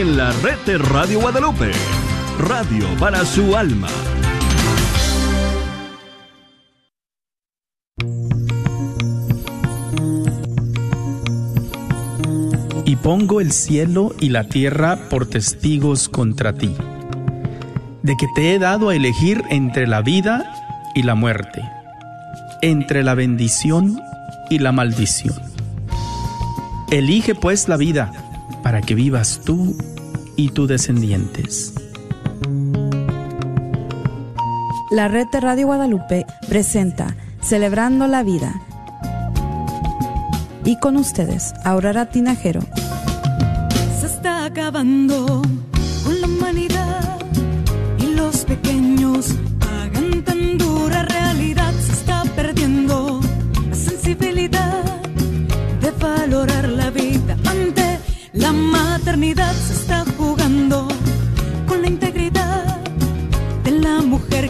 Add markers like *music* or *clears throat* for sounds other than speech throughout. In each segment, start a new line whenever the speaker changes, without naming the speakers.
en la red de Radio Guadalupe. Radio para su alma.
Y pongo el cielo y la tierra por testigos contra ti, de que te he dado a elegir entre la vida y la muerte, entre la bendición y la maldición. Elige pues la vida para que vivas tú y tus descendientes.
La red de Radio Guadalupe presenta Celebrando la Vida. Y con ustedes, Aurora Tinajero.
Se está acabando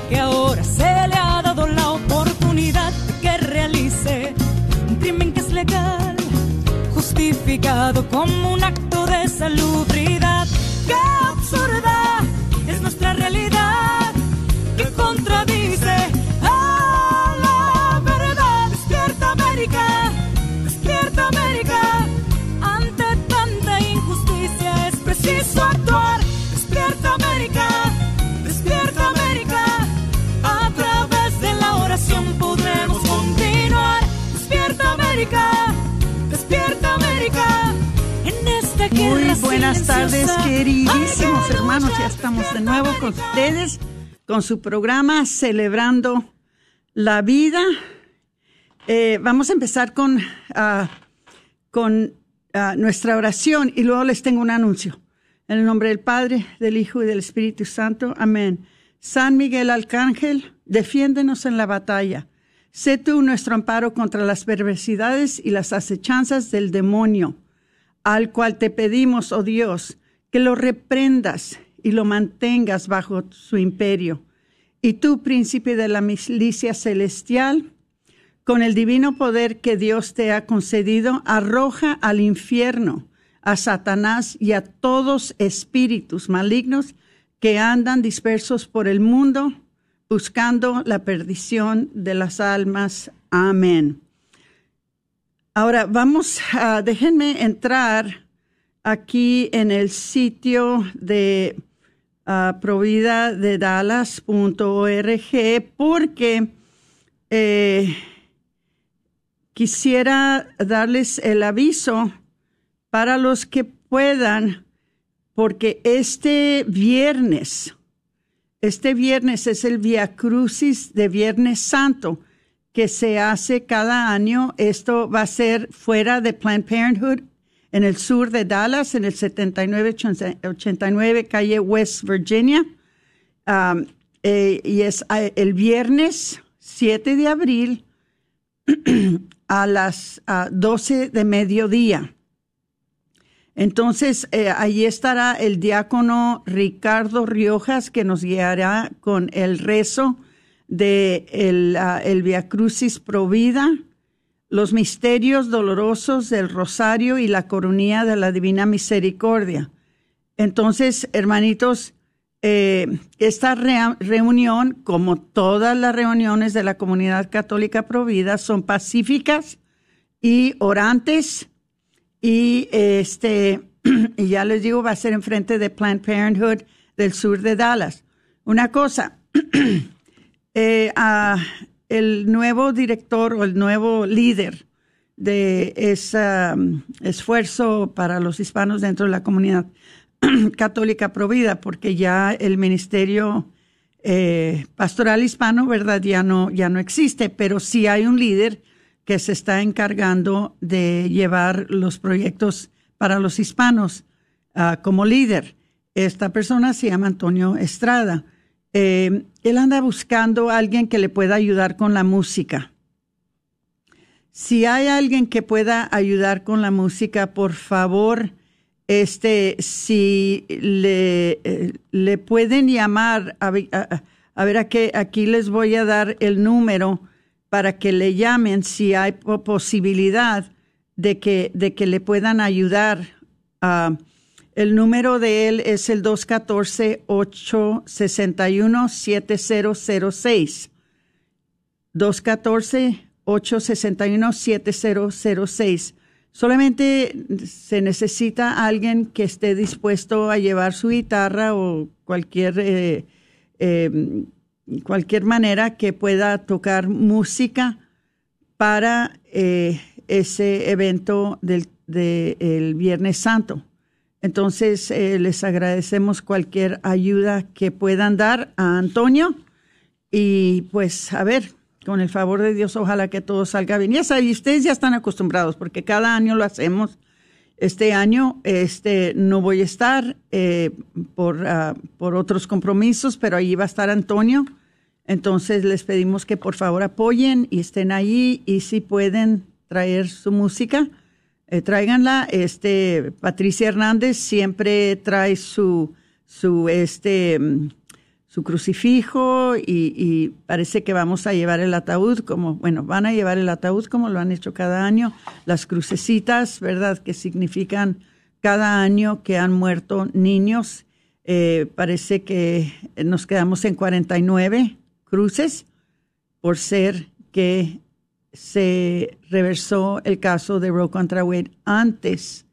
que ahora se le ha dado la oportunidad de que realice un crimen que es legal, justificado como un
buenas tardes, queridísimos hermanos. Ya estamos de nuevo con ustedes, con su programa Celebrando la Vida. Eh, vamos a empezar con, ah, con ah, nuestra oración y luego les tengo un anuncio. En el nombre del Padre, del Hijo y del Espíritu Santo. Amén. San Miguel Arcángel, defiéndenos en la batalla. Sé tú nuestro amparo contra las perversidades y las acechanzas del demonio al cual te pedimos, oh Dios, que lo reprendas y lo mantengas bajo su imperio. Y tú, príncipe de la milicia celestial, con el divino poder que Dios te ha concedido, arroja al infierno a Satanás y a todos espíritus malignos que andan dispersos por el mundo buscando la perdición de las almas. Amén. Ahora vamos a, déjenme entrar aquí en el sitio de uh, provida de porque eh, quisiera darles el aviso para los que puedan, porque este viernes, este viernes es el Via Crucis de Viernes Santo que se hace cada año. Esto va a ser fuera de Planned Parenthood, en el sur de Dallas, en el 7989 calle West Virginia. Um, eh, y es eh, el viernes 7 de abril *clears throat* a las uh, 12 de mediodía. Entonces, eh, allí estará el diácono Ricardo Riojas, que nos guiará con el rezo de el, uh, el Via Crucis Provida, los misterios dolorosos del Rosario y la coronía de la Divina Misericordia. Entonces, hermanitos, eh, esta re reunión, como todas las reuniones de la comunidad católica Provida, son pacíficas y orantes y este *clears throat* y ya les digo va a ser enfrente de Planned Parenthood del sur de Dallas. Una cosa, *clears throat* eh, uh, el nuevo director o el nuevo líder de ese um, esfuerzo para los hispanos dentro de la comunidad *clears throat* católica provida, porque ya el ministerio eh, pastoral hispano, ¿verdad? Ya no, ya no existe, pero sí hay un líder que se está encargando de llevar los proyectos para los hispanos uh, como líder. Esta persona se llama Antonio Estrada. Eh, él anda buscando a alguien que le pueda ayudar con la música. Si hay alguien que pueda ayudar con la música, por favor, este, si le, eh, le pueden llamar, a, a, a ver, aquí, les voy a dar el número para que le llamen si hay posibilidad de que, de que le puedan ayudar. Uh, El número de él es el 214-861-7006. 214-861-7006. Solamente se necesita alguien que esté dispuesto a llevar su guitarra o cualquier, eh, eh, cualquier manera que pueda tocar música para eh, ese evento del Viernes Santo. Entonces, les agradecemos cualquier ayuda que puedan dar a Antonio. Y pues, a ver, con el favor de Dios, ojalá que todo salga bien. Ya saben, ustedes ya están acostumbrados porque cada año lo hacemos. Este año este, no voy a estar eh, por, ah, por otros compromisos, pero ahí va a estar Antonio. Entonces les pedimos que por favor apoyen y estén ahí y si pueden traer su música, eh, tráiganla. Este, Patricia Hernández siempre trae su, su, este, mm, su crucifijo y, parece que vamos a llevar el ataúd como, bueno, van a llevar el ataúd como lo han hecho cada año, las crucecitas, ¿verdad? Que significan cada año que han muerto niños. Eh, parece que nos quedamos en 49 cruces por ser que se reversó el caso de Roe contra Wade antes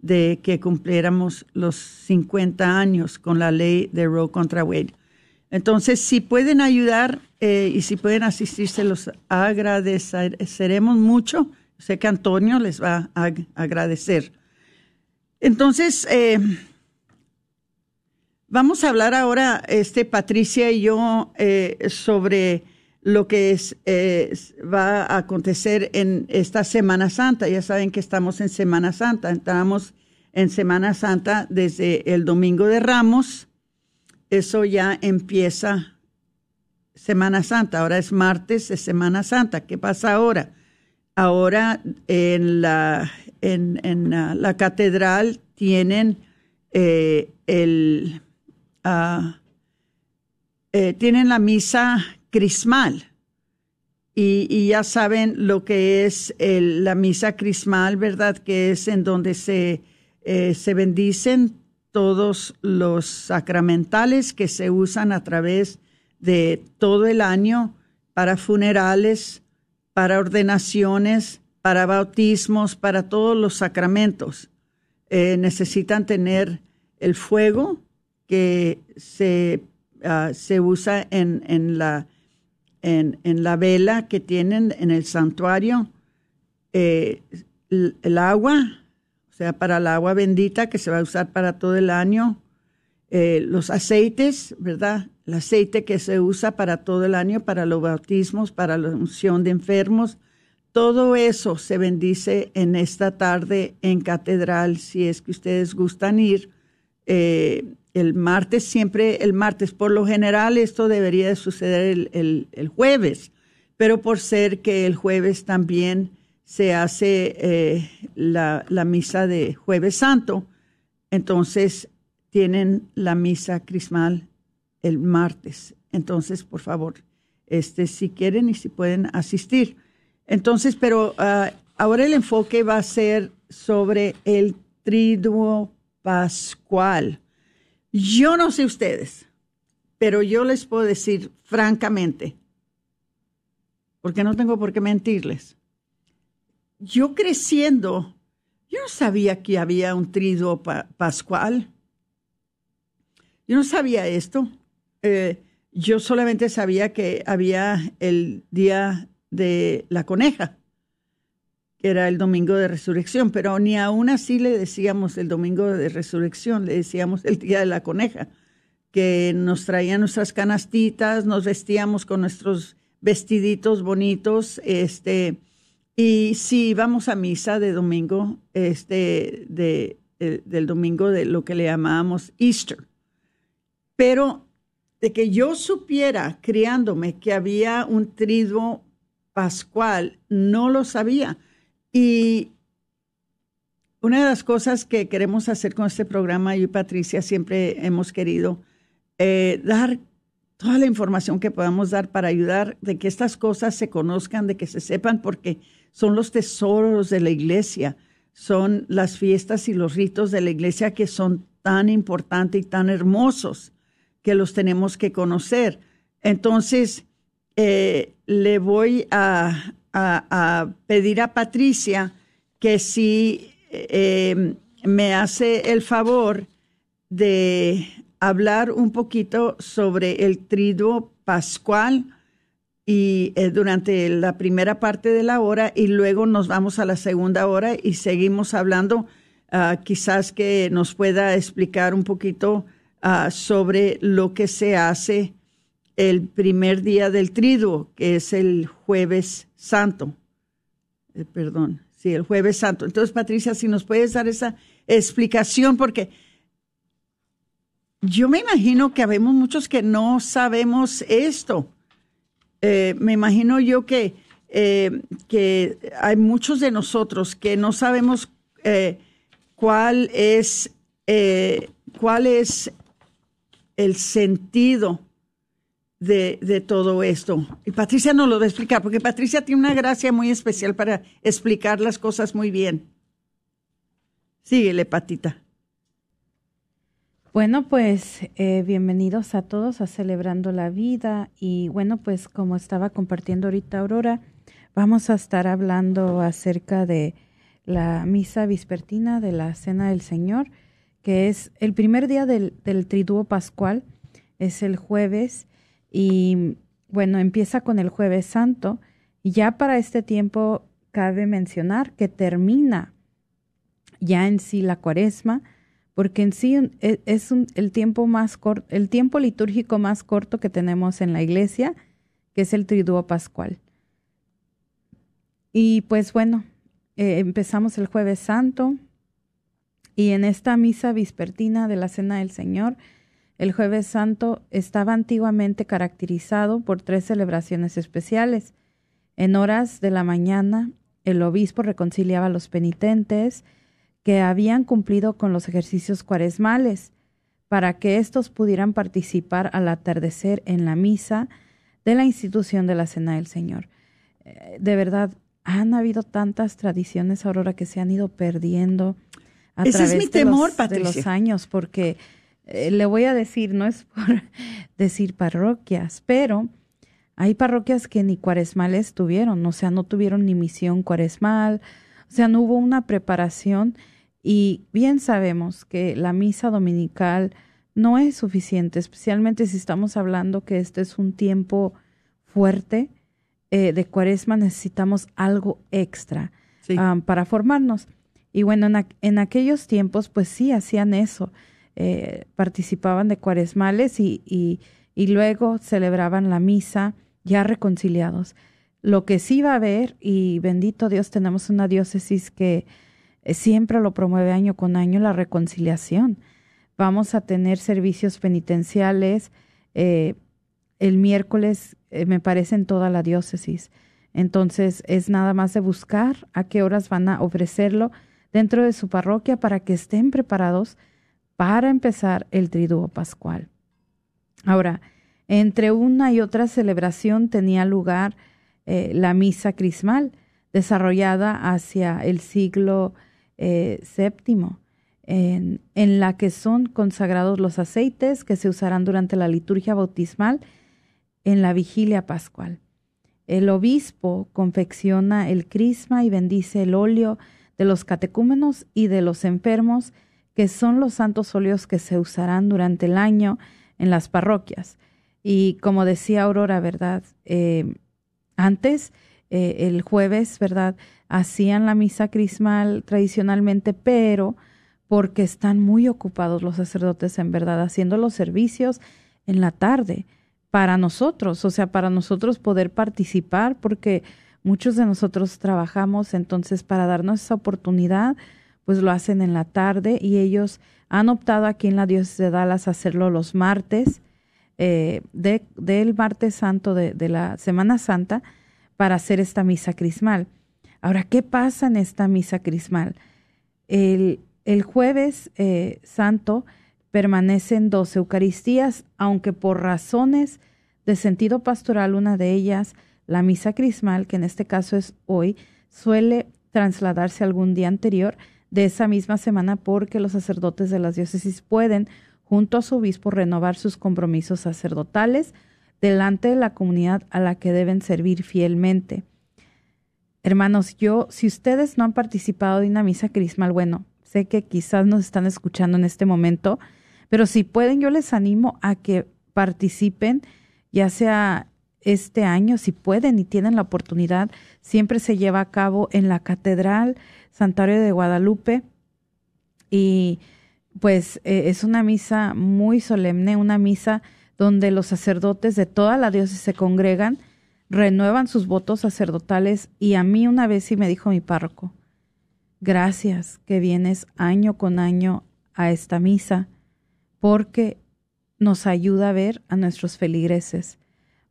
de que cumpliéramos los 50 años con la ley de Roe contra Wade. Entonces, si pueden ayudar eh, y si pueden asistir, se los agradeceremos mucho. Sé que Antonio les va a agradecer. Entonces, eh, vamos a hablar ahora, este, Patricia y yo, eh, sobre lo que es, va a acontecer en esta Semana Santa. Ya saben que estamos en Semana Santa. Estamos en Semana Santa desde el Domingo de Ramos eso ya empieza Semana Santa. Ahora es martes de Semana Santa. ¿Qué pasa ahora? Ahora en la, en, la catedral tienen eh, el ah, eh, tienen la misa crismal. Y, ya saben lo que es la misa crismal, ¿verdad? Que es en donde se, eh, se bendicen todos los sacramentales que se usan a través de todo el año para funerales, para ordenaciones, para bautismos, para todos los sacramentos. Eh, necesitan tener el fuego que se, ah, se usa en, en, la, en, en, la vela que tienen en el santuario, eh, el agua, sea, para el agua bendita que se va a usar para todo el año, eh, los aceites, ¿verdad? El aceite que se usa para todo el año, para los bautismos, para la unción de enfermos, todo eso se bendice en esta tarde en catedral, si es que ustedes gustan ir. Eh, el martes, siempre el martes, por lo general esto debería de suceder el, el jueves, pero por ser que el jueves también se hace eh, la, misa de jueves santo, entonces tienen la misa crismal el martes. Entonces, por favor, este, si quieren y si pueden asistir. Entonces, pero ah, ahora el enfoque va a ser sobre el triduo pascual. Yo no sé ustedes, pero yo les puedo decir francamente, porque no tengo por qué mentirles yo creciendo, yo no sabía que había un triduo pascual. Yo no sabía esto. Eh, yo solamente sabía que había el día de la coneja, que era el domingo de resurrección, pero ni aún así le decíamos el domingo de resurrección, le decíamos el día de la coneja, que nos traían nuestras canastitas, nos vestíamos con nuestros vestiditos bonitos, este, y sí, vamos a misa de domingo, este, de, del domingo de lo que le llamábamos Easter. Pero de que yo supiera, criándome, que había un triduo pascual, no lo sabía. Y una de las cosas que queremos hacer con este programa, yo y Patricia siempre hemos querido eh, dar toda la información que podamos dar para ayudar de que estas cosas se conozcan, de que se sepan, porque son los tesoros de la iglesia, son las fiestas y los ritos de la iglesia que son tan importantes y tan hermosos que los tenemos que conocer. Entonces, eh, le voy a, pedir a Patricia que si eh, me hace el favor de hablar un poquito sobre el triduo pascual y eh, durante la primera parte de la hora y luego nos vamos a la segunda hora y seguimos hablando, ah, quizás que nos pueda explicar un poquito ah, sobre lo que se hace el primer día del triduo, que es el jueves santo. Eh, perdón, sí, el jueves santo. Entonces, Patricia, si nos puedes dar esa explicación, porque yo me imagino que habemos muchos que no sabemos esto. Eh, me imagino yo que, eh, que hay muchos de nosotros que no sabemos cuál es cuál es el sentido de, todo esto. Y Patricia nos lo va a explicar, porque Patricia tiene una gracia muy especial para explicar las cosas muy bien. Síguele, Patita.
Bueno, pues eh, bienvenidos a todos a Celebrando la Vida. Y bueno, pues como estaba compartiendo ahorita Aurora, vamos a estar hablando acerca de la misa vespertina de la Cena del Señor, que es el primer día del, del Triduo Pascual, es el jueves y bueno, empieza con el jueves santo y ya para este tiempo cabe mencionar que termina ya en sí la cuaresma, porque en sí e, es el tiempo más corto, el tiempo litúrgico más corto que tenemos en la iglesia, que es el triduo pascual. Y pues bueno, eh, empezamos el jueves santo y en esta misa vespertina de la Cena del Señor, el jueves santo estaba antiguamente caracterizado por tres celebraciones especiales. En horas de la mañana, el obispo reconciliaba a los penitentes que habían cumplido con los ejercicios cuaresmales, para que éstos pudieran participar al atardecer en la misa de la institución de la Cena del Señor. Eh, de verdad, han habido tantas tradiciones, Aurora, que se han ido perdiendo a través de, los, de los años, porque eh, le voy a decir, no es *laughs* por decir parroquias, pero hay parroquias que ni cuaresmales tuvieron, o sea, no tuvieron ni misión cuaresmal, o sea, no hubo una preparación y bien sabemos que la misa dominical no es suficiente, especialmente si estamos hablando que este es un tiempo fuerte eh, de cuaresma, necesitamos algo extra ah, para formarnos. Y bueno, en, en, aquellos tiempos, pues sí, hacían eso. Eh, participaban de cuaresmales y, y, luego celebraban la misa ya reconciliados. Lo que sí va a haber, y bendito Dios, tenemos una diócesis que eh, siempre lo promueve año con año, la reconciliación. Vamos a tener servicios penitenciales eh, el miércoles, me parece, en toda la diócesis. Entonces es nada más de buscar a qué horas van a ofrecerlo dentro de su parroquia para que estén preparados para empezar el triduo pascual. Ahora, entre una y otra celebración tenía lugar eh, la misa crismal, desarrollada hacia el siglo eh, en, en, la que son consagrados los aceites que se usarán durante la liturgia bautismal en la vigilia pascual. El obispo confecciona el crisma y bendice el óleo de los catecúmenos y de los enfermos que son los santos óleos que se usarán durante el año en las parroquias. Y como decía Aurora, ¿verdad? Eh, antes, eh, el jueves, ¿verdad? Hacían la misa crismal tradicionalmente, pero porque están muy ocupados los sacerdotes, en verdad, haciendo los servicios en la tarde para nosotros, o sea, para nosotros poder participar, porque muchos de nosotros trabajamos, entonces, para darnos esa oportunidad, pues lo hacen en la tarde y ellos han optado aquí en la diócesis de Dallas hacerlo los martes, eh, de, del martes santo de, la Semana Santa, para hacer esta misa crismal. Ahora, ¿qué pasa en esta misa crismal? El, el jueves eh, santo permanecen dos Eucaristías, aunque por razones de sentido pastoral, una de ellas, la misa crismal, que en este caso es hoy, suele trasladarse algún día anterior, de esa misma semana porque los sacerdotes de las diócesis pueden, junto a su obispo, renovar sus compromisos sacerdotales delante de la comunidad a la que deben servir fielmente. Hermanos, yo, si ustedes no han participado de una misa crismal, bueno, sé que quizás nos están escuchando en este momento, pero si pueden, yo les animo a que participen, ya sea este año, si pueden y tienen la oportunidad, siempre se lleva a cabo en la Catedral Santuario de Guadalupe y pues eh, es una misa muy solemne, una misa donde los sacerdotes de toda la diócesis se congregan, renuevan sus votos sacerdotales y a mí una vez sí me dijo mi párroco, gracias que vienes año con año a esta misa porque nos ayuda a ver a nuestros feligreses.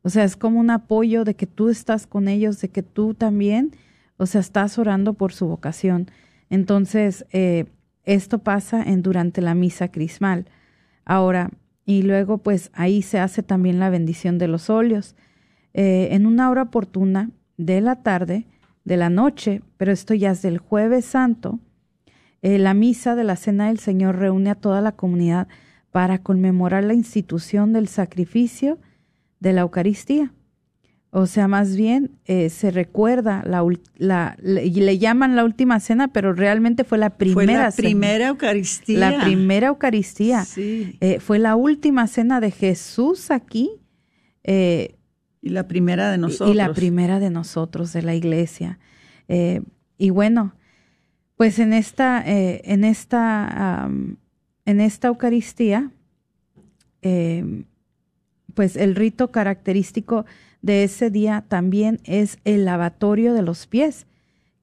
O sea, es como un apoyo de que tú estás con ellos, de que tú también, o sea, estás orando por su vocación. Entonces, eh, esto pasa en durante la misa crismal. Ahora, y luego pues ahí se hace también la bendición de los óleos. Eh, en una hora oportuna de la tarde, de la noche, pero esto ya es del jueves santo, eh, la misa de la Cena del Señor reúne a toda la comunidad para conmemorar la institución del sacrificio de la Eucaristía. O sea, más bien eh, se recuerda la, la, le, le, llaman la última cena, pero realmente fue la primera
fue la
cena.
primera Eucaristía.
La primera Eucaristía.
Sí.
Eh, fue la última cena de Jesús aquí. Eh,
y la primera de nosotros.
Y la primera de nosotros, de la iglesia. Eh, y bueno, pues en esta, eh, en esta, um, en esta Eucaristía, pues el rito característico de ese día también es el lavatorio de los pies,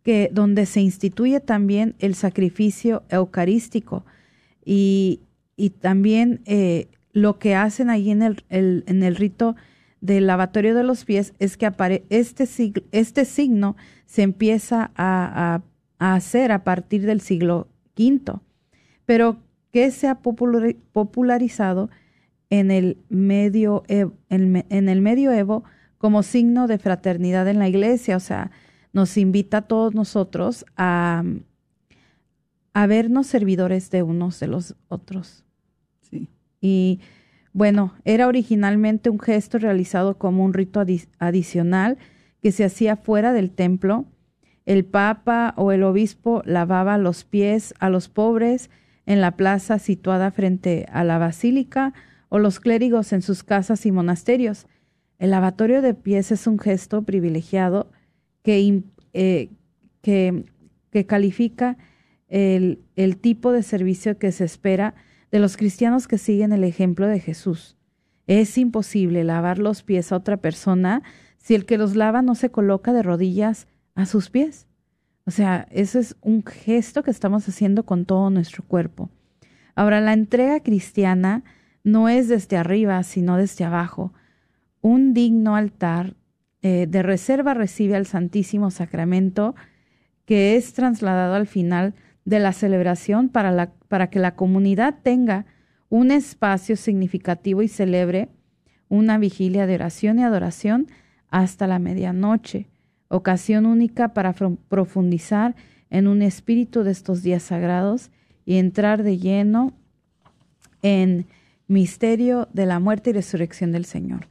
que donde se instituye también el sacrificio eucarístico. Y, y también eh, lo que hacen ahí en el, en el rito del lavatorio de los pies es que apare este, este signo se empieza a, a, hacer a partir del siglo V, pero que se ha popularizado en el medio en el medioevo como signo de fraternidad en la iglesia, o sea, nos invita a todos nosotros a, a vernos servidores de unos de los otros.
Sí.
Y bueno, era originalmente un gesto realizado como un rito adi adicional que se hacía fuera del templo. El papa o el obispo lavaba los pies a los pobres en la plaza situada frente a la basílica o los clérigos en sus casas y monasterios. El lavatorio de pies es un gesto privilegiado que, eh, que, que califica el, el, tipo de servicio que se espera de los cristianos que siguen el ejemplo de Jesús. Es imposible lavar los pies a otra persona si el que los lava no se coloca de rodillas a sus pies. O sea, eso es un gesto que estamos haciendo con todo nuestro cuerpo. Ahora, la entrega cristiana no es desde arriba, sino desde abajo. Un digno altar eh, de reserva recibe al Santísimo Sacramento, que es trasladado al final de la celebración para, para que la comunidad tenga un espacio significativo y celebre una vigilia de oración y adoración hasta la medianoche, ocasión única para profundizar en un espíritu de estos días sagrados y entrar de lleno en misterio de la muerte y resurrección del Señor.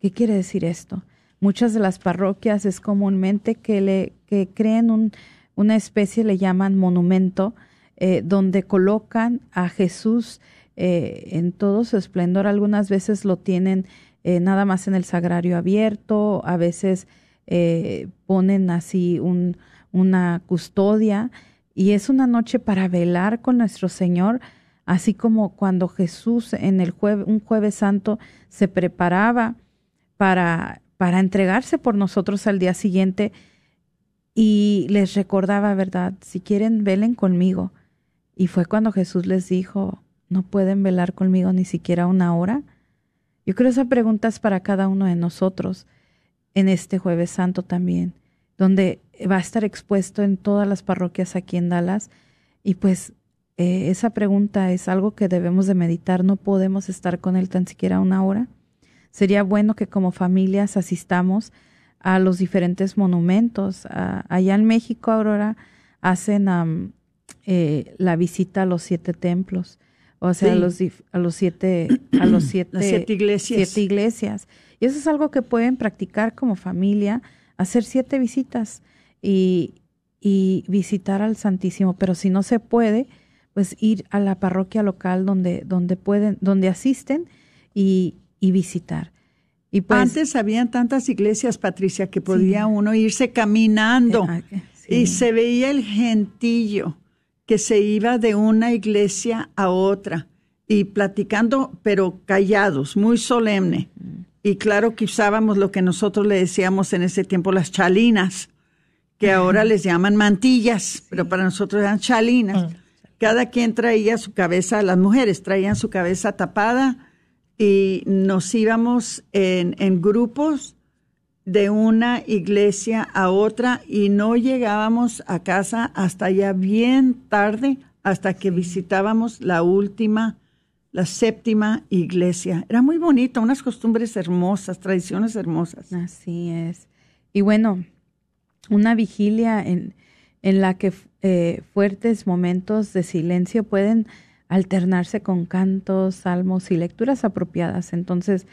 ¿Qué quiere decir esto? Muchas de las parroquias es comúnmente que, le, que creen un, una especie, le llaman monumento, eh, donde colocan a Jesús eh, en todo su esplendor. Algunas veces lo tienen eh, nada más en el sagrario abierto, a veces ponen así un, una custodia y es una noche para velar con nuestro Señor así como cuando Jesús en el jueves, un jueves santo se preparaba para, para entregarse por nosotros al día siguiente y les recordaba, ¿verdad? Si quieren, velen conmigo. Y fue cuando Jesús les dijo, no pueden velar conmigo ni siquiera una hora. Yo creo esa pregunta es para cada uno de nosotros en este jueves santo también, donde va a estar expuesto en todas las parroquias aquí en Dallas. Y pues eh, esa pregunta es algo que debemos de meditar. No podemos estar con él tan siquiera una hora. Sería bueno que como familias asistamos a los diferentes monumentos. allá en México, Aurora, hacen um, eh, la visita a los siete templos, o sea, a, los, a los siete, a los *clears throat* siete,
iglesias.
siete iglesias. Y eso es algo que pueden practicar como familia, hacer siete visitas y, y visitar al Santísimo. Pero si no se puede, pues ir a la parroquia local donde, donde pueden, donde asisten y, y visitar. Y pues,
Antes habían tantas iglesias, Patricia, que podía uno irse caminando ah, y se veía el gentillo que se iba de una iglesia a otra y platicando, pero callados, muy solemne. Y claro que usábamos lo que nosotros le decíamos en ese tiempo las chalinas, que ahora les llaman mantillas, pero para nosotros eran chalinas. Ah. Cada quien traía su cabeza, las mujeres traían su cabeza tapada y nos íbamos en, en grupos de una iglesia a otra y no llegábamos a casa hasta ya bien tarde, hasta que visitábamos la última, la séptima iglesia. Era muy bonito, unas costumbres hermosas, tradiciones hermosas.
Así es. Y bueno, una vigilia en, en la que eh, fuertes momentos de silencio pueden alternarse con cantos, salmos y lecturas apropiadas. Entonces,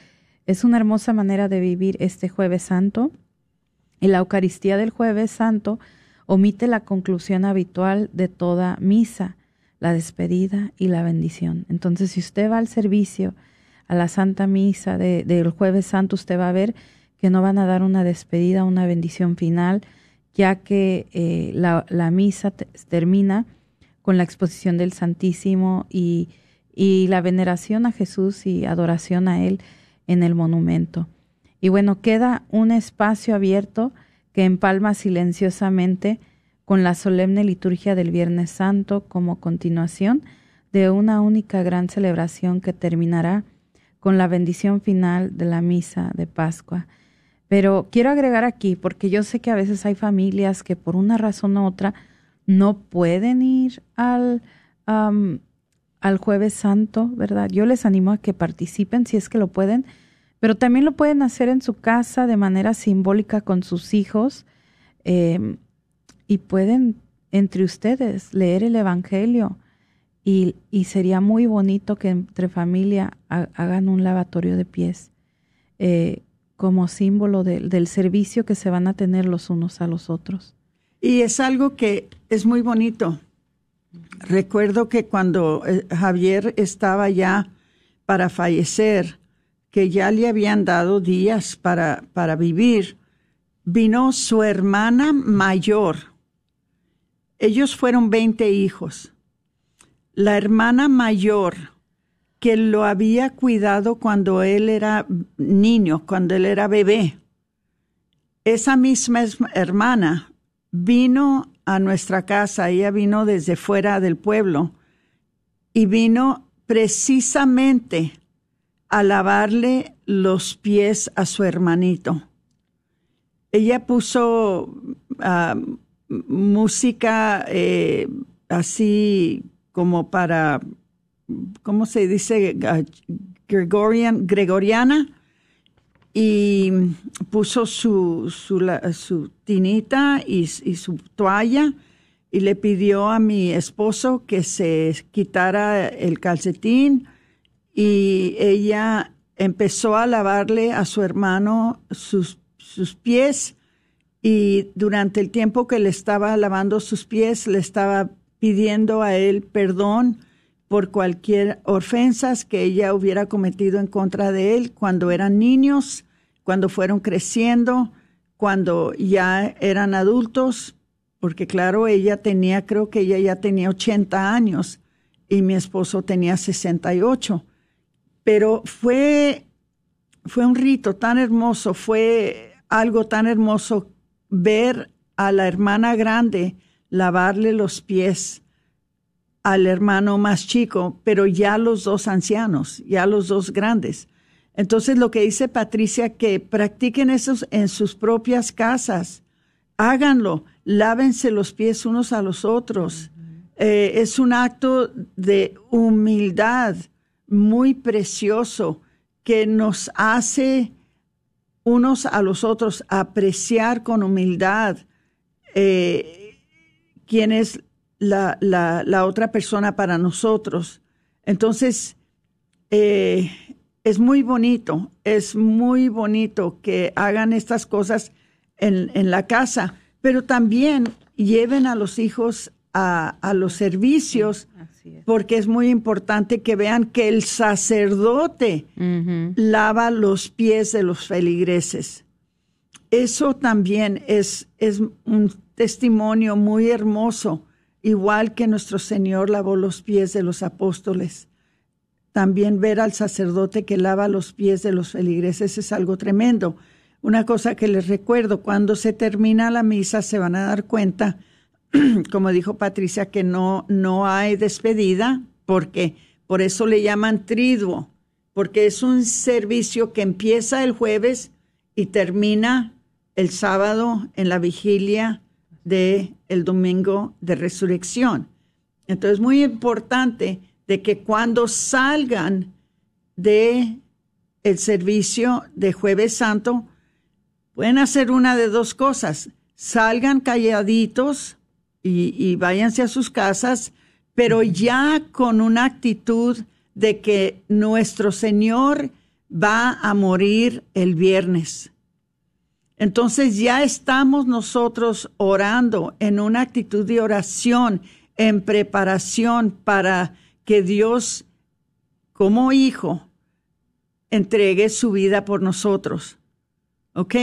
es una hermosa manera de vivir este jueves santo. Y la Eucaristía del jueves santo omite la conclusión habitual de toda misa, la despedida y la bendición. Entonces, si usted va al servicio, a la Santa Misa del jueves santo, usted va a ver que no van a dar una despedida, una bendición final, ya que eh, la, misa termina con la exposición del Santísimo y, y la veneración a Jesús y adoración a Él en el monumento. Y bueno, queda un espacio abierto que empalma silenciosamente con la solemne liturgia del Viernes Santo como continuación de una única gran celebración que terminará con la bendición final de la misa de Pascua. Pero quiero agregar aquí, porque yo sé que a veces hay familias que por una razón u otra no pueden ir al, al jueves santo, ¿verdad? Yo les animo a que participen si es que lo pueden, pero también lo pueden hacer en su casa de manera simbólica con sus hijos em, y pueden entre ustedes leer el Evangelio y, sería muy bonito que entre familia hagan un lavatorio de pies eh, como símbolo del servicio que se van a tener los unos a los otros.
Y es algo que es muy bonito. Recuerdo que cuando eh, Javier estaba ya para fallecer, que ya le habían dado días para, para vivir, vino su hermana mayor. Ellos fueron 20 hijos. La hermana mayor, que lo había cuidado cuando él era niño, cuando él era bebé, esa misma hermana vino a nuestra casa, ella vino desde fuera del pueblo y vino precisamente a lavarle los pies a su hermanito. Ella puso ah, música eh, así como para, ¿cómo se dice? Gregorian, gregoriana y puso su, su, tinita y, su toalla y le pidió a mi esposo que se quitara el calcetín y ella empezó a lavarle a su hermano sus, sus pies y durante el tiempo que le estaba lavando sus pies le estaba pidiendo a él perdón por cualquier ofensas que ella hubiera cometido en contra de él cuando eran niños, cuando fueron creciendo, cuando ya eran adultos, porque claro, ella tenía, creo que ella ya tenía 80 años y mi esposo tenía 68. Pero fue, fue un rito tan hermoso, fue algo tan hermoso ver a la hermana grande lavarle los pies al hermano más chico, pero ya los dos ancianos, ya los dos grandes. Entonces lo que dice Patricia, que practiquen eso en sus propias casas, háganlo, lávense los pies unos a los otros. Eh, es un acto de humildad muy precioso que nos hace unos a los otros apreciar con humildad eh, quienes la, la, la otra persona para nosotros. Entonces, eh, es muy bonito, es muy bonito que hagan estas cosas en, en la casa, pero también lleven a los hijos a, a los servicios, porque es muy importante que vean que el sacerdote lava los pies de los feligreses. Eso también es, es un testimonio muy hermoso, igual que nuestro Señor lavó los pies de los apóstoles. También ver al sacerdote que lava los pies de los feligreses es algo tremendo. Una cosa que les recuerdo, cuando se termina la misa se van a dar cuenta, *clears throat* como dijo Patricia, que no, no hay despedida, porque por eso le llaman triduo, porque es un servicio que empieza el jueves y termina el sábado en la vigilia de el domingo de resurrección. Entonces, muy importante de que cuando salgan de el servicio de jueves santo, pueden hacer una de dos cosas. Salgan calladitos y, y váyanse a sus casas, pero ya con una actitud de que nuestro Señor va a morir el viernes. Entonces ya estamos nosotros orando en una actitud de oración, en preparación para que Dios, como hijo, entregue su vida por nosotros. ¿Ok?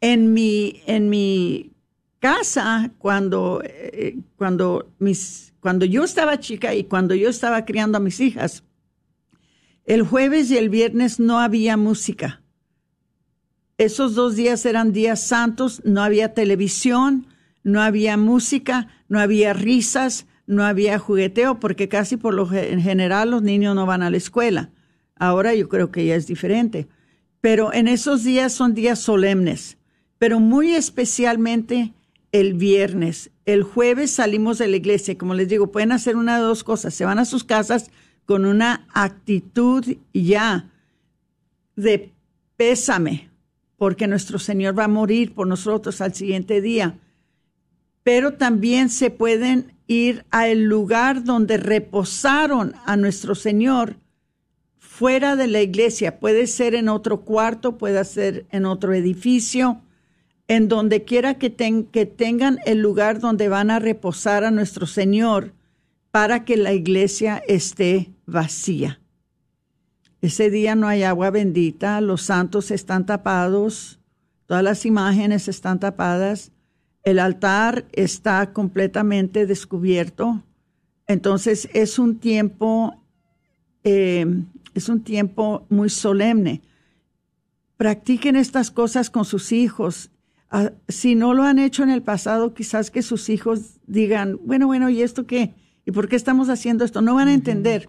En mi, en mi casa, cuando, eh, cuando, mis, cuando yo estaba chica y cuando yo estaba criando a mis hijas, el jueves y el viernes no había música. Esos dos días eran días santos, no había televisión, no había música, no había risas, no había jugueteo porque casi por lo en general los niños no van a la escuela. Ahora yo creo que ya es diferente. Pero en esos días son días solemnes, pero muy especialmente el viernes. El jueves salimos de la iglesia, como les digo, pueden hacer una de dos cosas. Se van a sus casas con una actitud ya de pésame, porque nuestro Señor va a morir por nosotros al siguiente día. Pero también se pueden ir al lugar donde reposaron a nuestro Señor fuera de la iglesia. Puede ser en otro cuarto, puede ser en otro edificio, en donde quiera que, que tengan el lugar donde van a reposar a nuestro Señor para que la iglesia esté vacía. Ese día no hay agua bendita, los santos están tapados, todas las imágenes están tapadas el altar está completamente descubierto. Entonces es un tiempo, eh, es un tiempo muy solemne. Practiquen estas cosas con sus hijos. Ah, si no lo han hecho en el pasado, quizás que sus hijos digan, bueno, bueno, ¿y esto qué? ¿Y por qué estamos haciendo esto? No van a entender.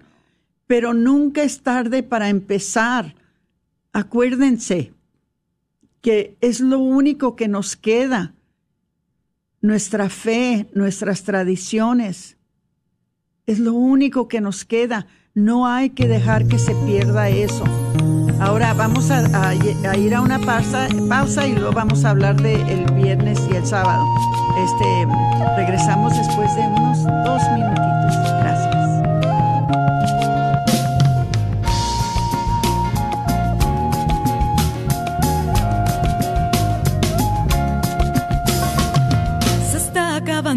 Pero nunca es tarde para empezar. Acuérdense que es lo único que nos queda nuestra fe, nuestras tradiciones. Es lo único que nos queda. No hay que dejar que se pierda eso. Ahora vamos a, ir a una pausa, y luego vamos a hablar del el viernes y el sábado. Este, regresamos después de unos dos minutitos.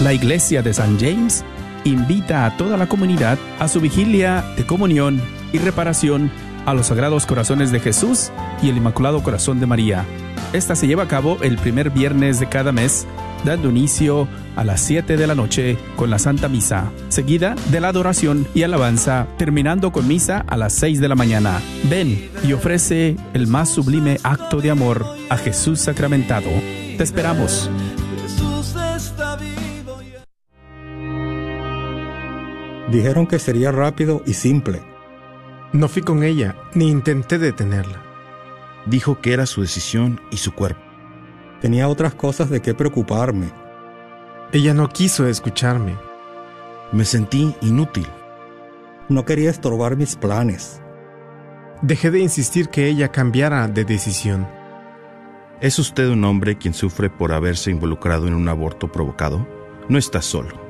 La iglesia de San James invita a toda la comunidad a su vigilia de comunión y reparación a los Sagrados Corazones de Jesús y el Inmaculado Corazón de María. Esta se lleva a cabo el primer viernes de cada mes, dando inicio a las 7 de la noche con la Santa Misa, seguida de la adoración y alabanza, terminando con misa a las 6 de la mañana. Ven y ofrece el más sublime acto de amor a Jesús sacramentado. Te esperamos.
Dijeron que sería rápido y simple.
No fui con ella, ni intenté detenerla.
Dijo que era su decisión y su cuerpo.
Tenía otras cosas de qué preocuparme.
Ella no quiso escucharme.
Me sentí inútil.
No quería estorbar mis planes.
Dejé de insistir que ella cambiara de decisión.
¿Es usted un hombre quien sufre por haberse involucrado en un aborto provocado? No está solo.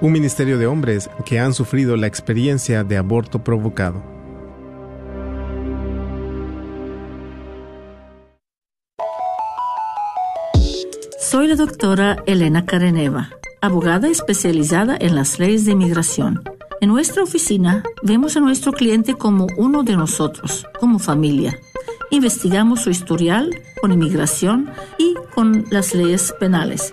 un ministerio de hombres que han sufrido la experiencia de aborto provocado.
Soy la doctora Elena Careneva, abogada especializada en las leyes de inmigración. En nuestra oficina vemos a nuestro cliente como uno de nosotros, como familia. Investigamos su historial con inmigración y con las leyes penales.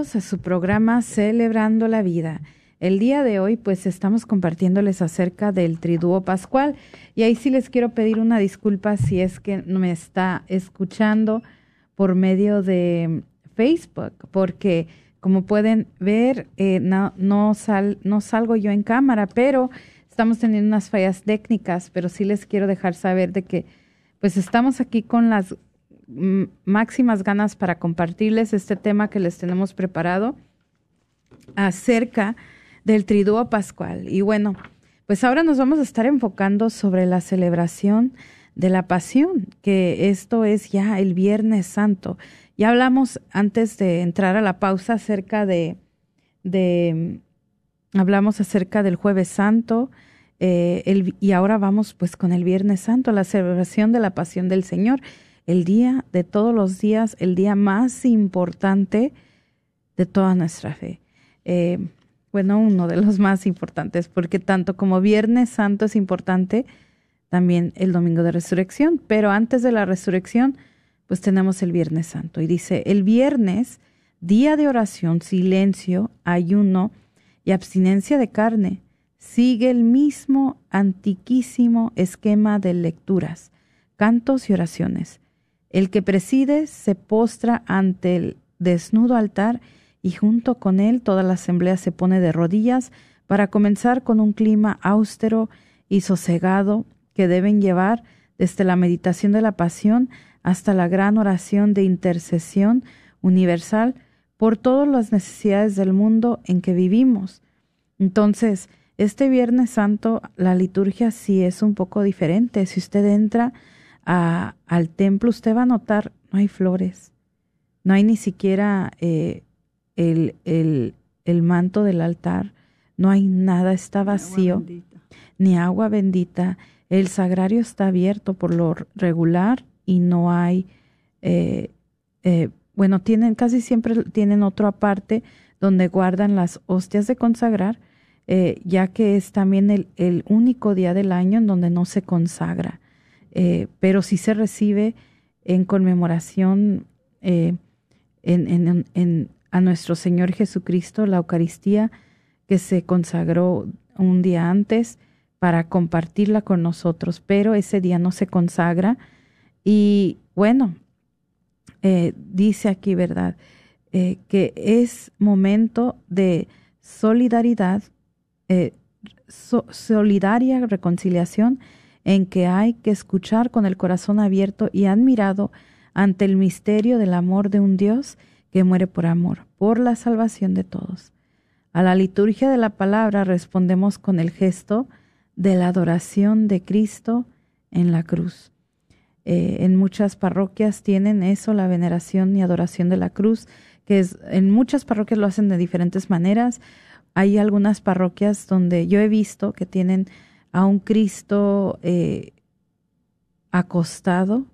A su programa Celebrando la Vida. El día de hoy pues estamos compartiéndoles acerca del triduo pascual y ahí sí les quiero pedir una disculpa si es que me está escuchando por medio de Facebook porque como pueden ver eh, no, no, sal, no salgo yo en cámara pero estamos teniendo unas fallas técnicas pero sí les quiero dejar saber de que pues estamos aquí con las máximas ganas para compartirles este tema que les tenemos preparado acerca del triduo pascual. Y bueno, pues ahora nos vamos a estar enfocando sobre la celebración de la pasión, que esto es ya el Viernes Santo. Ya hablamos antes de entrar a la pausa acerca de, de hablamos acerca del Jueves Santo, eh, el, y ahora vamos pues con el Viernes Santo, la celebración de la pasión del Señor el día de todos los días, el día más importante de toda nuestra fe. Eh, bueno, uno de los más importantes, porque tanto como Viernes Santo es importante, también el Domingo de Resurrección, pero antes de la resurrección, pues tenemos el Viernes Santo. Y dice, el viernes, día de oración, silencio, ayuno y abstinencia de carne, sigue el mismo antiquísimo esquema de lecturas, cantos y oraciones. El que preside se postra ante el desnudo altar y junto con él toda la asamblea se pone de rodillas para comenzar con un clima austero y sosegado que deben llevar desde la meditación de la pasión hasta la gran oración de intercesión universal por todas las necesidades del mundo en que vivimos. Entonces, este Viernes Santo la liturgia sí es un poco diferente. Si usted entra al templo, usted va a notar, no hay flores, no hay ni siquiera eh, el, el, el, manto del altar, no hay nada, está vacío, ni agua bendita. El sagrario está abierto por lo regular y no hay, eh, eh, bueno, tienen, casi siempre tienen otro aparte donde guardan las hostias de consagrar, ya que es también el, el único día del año en donde no se consagra. Eh, pero sí se recibe en conmemoración eh, a nuestro Señor Jesucristo, la Eucaristía, que se consagró un día antes para compartirla con nosotros, pero ese día no se consagra. Y bueno, eh, dice aquí, ¿verdad? Que es momento de solidaridad, eh, solidaria reconciliación, en que hay que escuchar con el corazón abierto y admirado ante el misterio del amor de un Dios que muere por amor, por la salvación de todos. A la liturgia de la palabra respondemos con el gesto de la adoración de Cristo en la cruz. Eh, en muchas parroquias tienen eso, la veneración y adoración de la cruz, que es, en muchas parroquias lo hacen de diferentes maneras. Hay algunas parroquias donde yo he visto que tienen a un Cristo eh, acostado,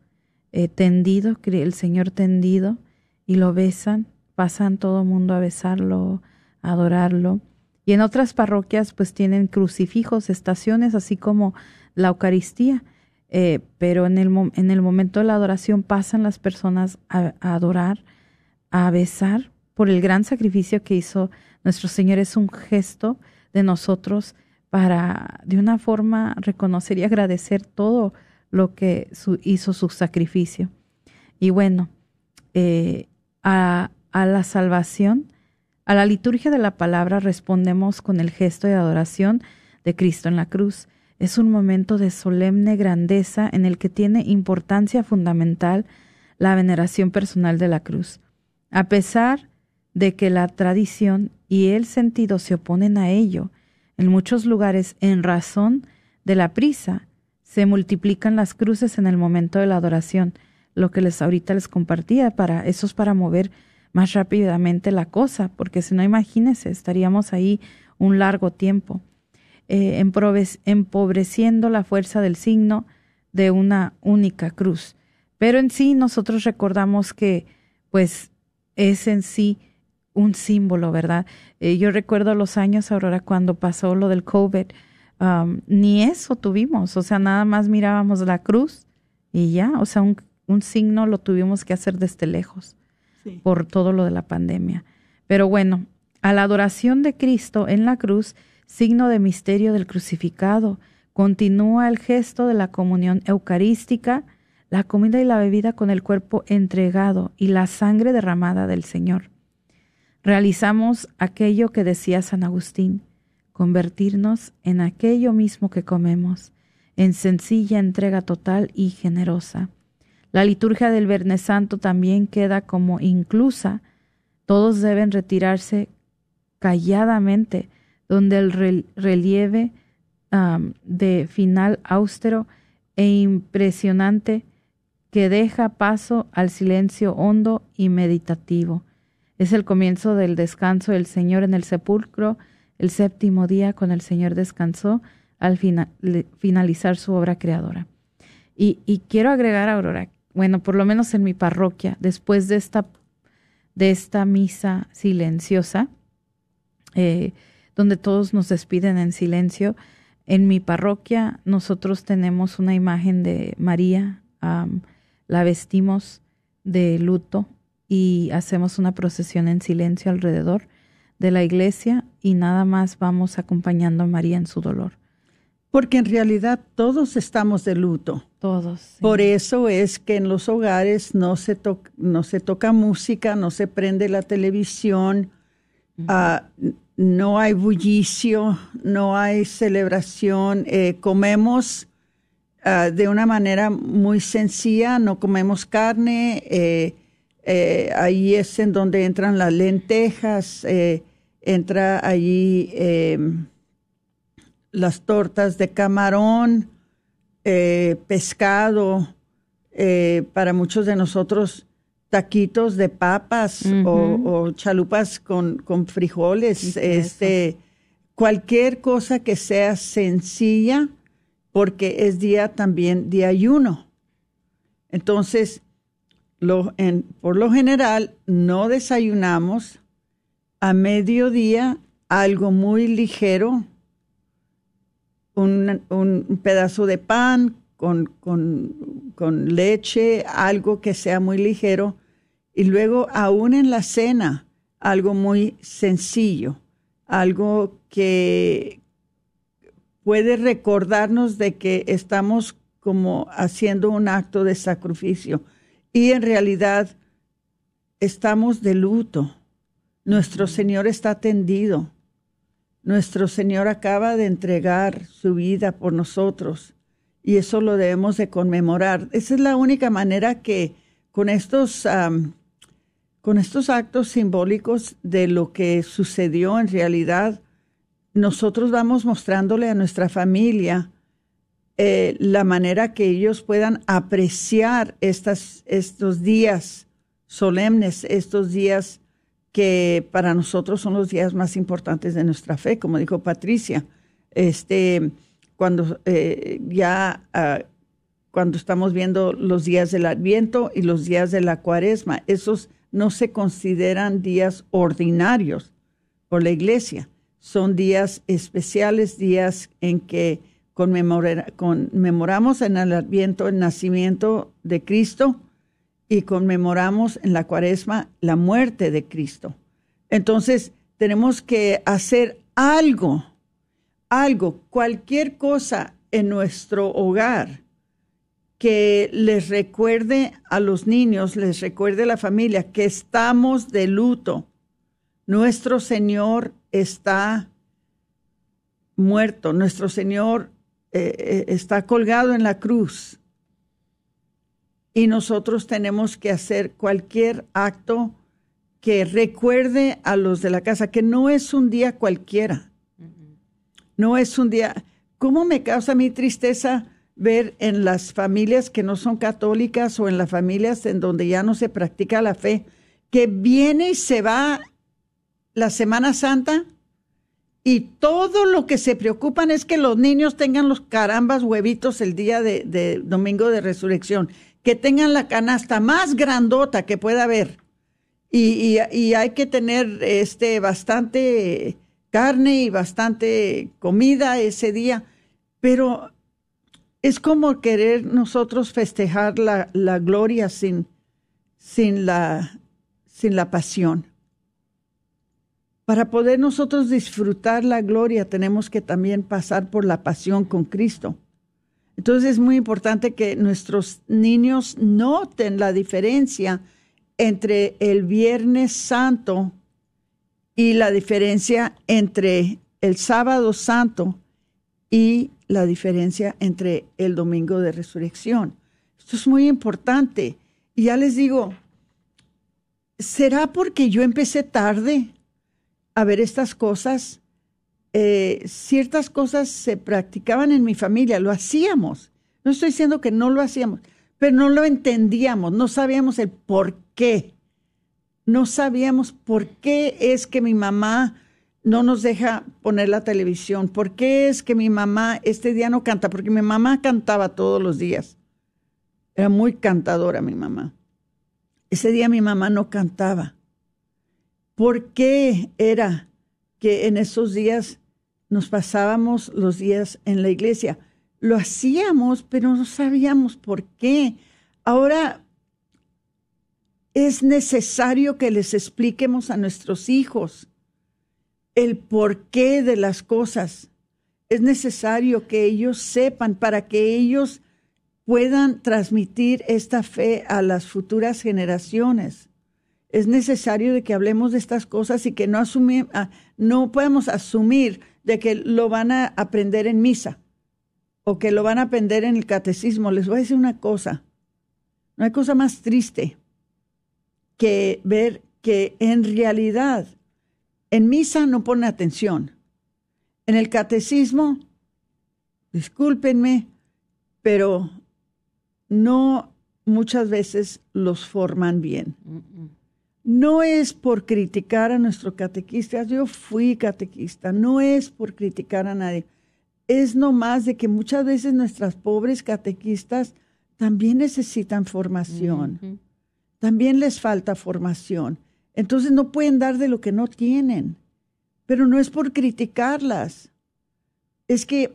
eh, tendido, el Señor tendido, y lo besan, pasan todo el mundo a besarlo, a adorarlo. Y en otras parroquias pues tienen crucifijos, estaciones, así como la Eucaristía. Eh, pero en el, en el momento de la adoración pasan las personas a, adorar, a besar por el gran sacrificio que hizo nuestro Señor. Es un gesto de nosotros para de una forma reconocer y agradecer todo lo que hizo su sacrificio. Y bueno, eh, a, a la salvación, a la liturgia de la palabra respondemos con el gesto de adoración de Cristo en la cruz. Es un momento de solemne grandeza en el que tiene importancia fundamental la veneración personal de la cruz. A pesar de que la tradición y el sentido se oponen a ello, en muchos lugares, en razón de la prisa, se multiplican las cruces en el momento de la adoración, lo que les ahorita les compartía, para eso es para mover más rápidamente la cosa, porque si no, imagínense, estaríamos ahí un largo tiempo, eh, empobreciendo la fuerza del signo de una única cruz. Pero en sí nosotros recordamos que, pues, es en sí un símbolo, ¿verdad? Eh, yo recuerdo los años, Aurora, cuando pasó lo del COVID, um, ni eso tuvimos, o sea, nada más mirábamos la cruz y ya, o sea, un, signo lo tuvimos que hacer desde lejos por todo lo de la pandemia. Pero bueno, a la adoración de Cristo en la cruz, signo de misterio del crucificado, continúa el gesto de la comunión eucarística, la comida y la bebida con el cuerpo entregado y la sangre derramada del Señor realizamos aquello que decía San Agustín, convertirnos en aquello mismo que comemos, en sencilla entrega total y generosa. La liturgia del Viernes Santo también queda como inclusa. Todos deben retirarse calladamente, donde el relieve de final austero e impresionante que deja paso al silencio hondo y meditativo. Es el comienzo del descanso del Señor en el sepulcro, el séptimo día con el Señor descansó al finalizar su obra creadora. Y, quiero agregar, Aurora, bueno, por lo menos en mi parroquia, después de esta, de esta misa silenciosa, eh, donde todos nos despiden en silencio, en mi parroquia nosotros tenemos una imagen de María, la vestimos de luto y hacemos una procesión en silencio alrededor de la iglesia y nada más vamos acompañando a María en su dolor.
Porque en realidad todos estamos de luto.
Todos.
Por eso es que en los hogares no se, no se toca música, no se prende la televisión, ah, no hay bullicio, no hay celebración, eh, comemos ah, de una manera muy sencilla, no comemos carne. Eh, eh, ahí es en donde entran las lentejas, eh, entra allí em, las tortas de camarón, eh, pescado, para muchos de nosotros taquitos de papas o, chalupas con, con frijoles, este, cualquier cosa que sea sencilla, porque es día también de ayuno. Entonces, por lo general no desayunamos a mediodía algo muy ligero, un, pedazo de pan con, con, con leche, algo que sea muy ligero, y luego aún en la cena, algo muy sencillo, algo que puede recordarnos de que estamos como haciendo un acto de sacrificio y en realidad estamos de luto. Nuestro Señor está tendido. Nuestro Señor acaba de entregar su vida por nosotros y eso lo debemos de conmemorar. Esa es la única manera que con estos, con estos actos simbólicos de lo que sucedió en realidad, nosotros vamos mostrándole a nuestra familia eh, la manera que ellos puedan apreciar estas, estos días solemnes, estos días que para nosotros son los días más importantes de nuestra fe, como dijo Patricia. Este, cuando eh, ya ah, cuando estamos viendo los días del Adviento y los días de la Cuaresma, esos no se consideran días ordinarios por la Iglesia, son días especiales, días en que conmemoramos en el Adviento el nacimiento de Cristo y conmemoramos en la Cuaresma la muerte de Cristo. Entonces, tenemos que hacer algo, algo, cualquier cosa en nuestro hogar que les recuerde a los niños, les recuerde a la familia que estamos de luto. Nuestro Señor está muerto, nuestro Señor eh, eh, está colgado en la cruz y nosotros tenemos que hacer cualquier acto que recuerde a los de la casa que no es un día cualquiera. No es un día. ¿Cómo me causa mi tristeza ver en las familias que no son católicas o en las familias en donde ya no se practica la fe, que viene y se va la Semana Santa y todo lo que se preocupan es que los niños tengan los carambas huevitos el día de, domingo de resurrección, que tengan la canasta más grandota que pueda haber. Y, hay que tener este bastante carne y bastante comida ese día. Pero es como querer nosotros festejar la, gloria sin la pasión. Para poder nosotros disfrutar la gloria tenemos que también pasar por la pasión con Cristo. Entonces es muy importante que nuestros niños noten la diferencia entre el Viernes Santo y la diferencia entre el Sábado Santo y la diferencia entre el Domingo de Resurrección. Esto es muy importante. Y ya les digo, ¿será porque yo empecé tarde? A ver estas cosas. Eh, ciertas cosas se practicaban en mi familia, lo hacíamos. No estoy diciendo que no lo hacíamos, pero no lo entendíamos, no sabíamos el por qué. No sabíamos por qué es que mi mamá no nos deja poner la televisión, por qué es que mi mamá este día no canta, porque mi mamá cantaba todos los días. Era muy cantadora mi mamá. Ese día mi mamá no cantaba. ¿Por qué era que en esos días nos pasábamos los días en la iglesia? Lo hacíamos, pero no sabíamos por qué. Ahora es necesario que les expliquemos a nuestros hijos el porqué de las cosas. Es necesario que ellos sepan para que ellos puedan transmitir esta fe a las futuras generaciones es necesario de que hablemos de estas cosas y que no, asumir, ah, no podemos asumir de que lo van a aprender en misa o que lo van a aprender en el catecismo. Les voy a decir una cosa, no hay cosa más triste que ver que en realidad en misa no pone atención. En el catecismo, discúlpenme, pero no muchas veces los forman bien. No es por criticar a nuestro catequista, yo fui catequista, no es por criticar a nadie, es nomás de que muchas veces nuestras pobres catequistas también necesitan formación, también les falta formación, entonces no pueden dar de lo que no tienen, pero no es por criticarlas, es que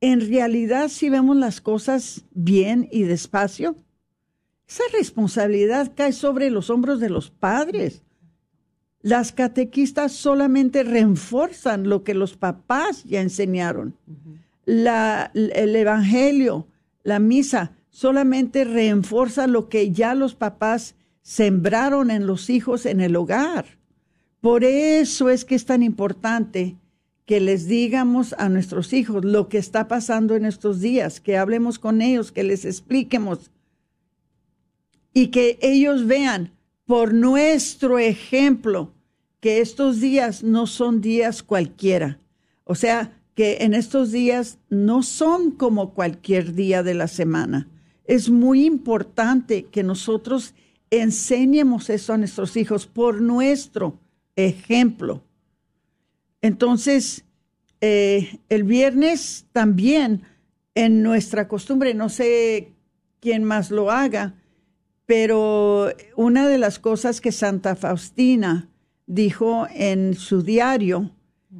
en realidad si vemos las cosas bien y despacio, esa responsabilidad cae sobre los hombros de los padres. Las catequistas solamente reforzan lo que los papás ya enseñaron. la, el Evangelio, la misa, solamente reenforza lo que ya los papás sembraron en los hijos en el hogar. Por eso es que es tan importante que les digamos a nuestros hijos lo que está pasando en estos días, que hablemos con ellos, que les expliquemos y que ellos vean por nuestro ejemplo que estos días no son días cualquiera. O sea, que en estos días no son como cualquier día de la semana. Es muy importante que nosotros enseñemos eso a nuestros hijos por nuestro ejemplo. Entonces, eh, el viernes también en nuestra costumbre, no sé quién más lo haga, pero una de las cosas que Santa Faustina dijo en su diario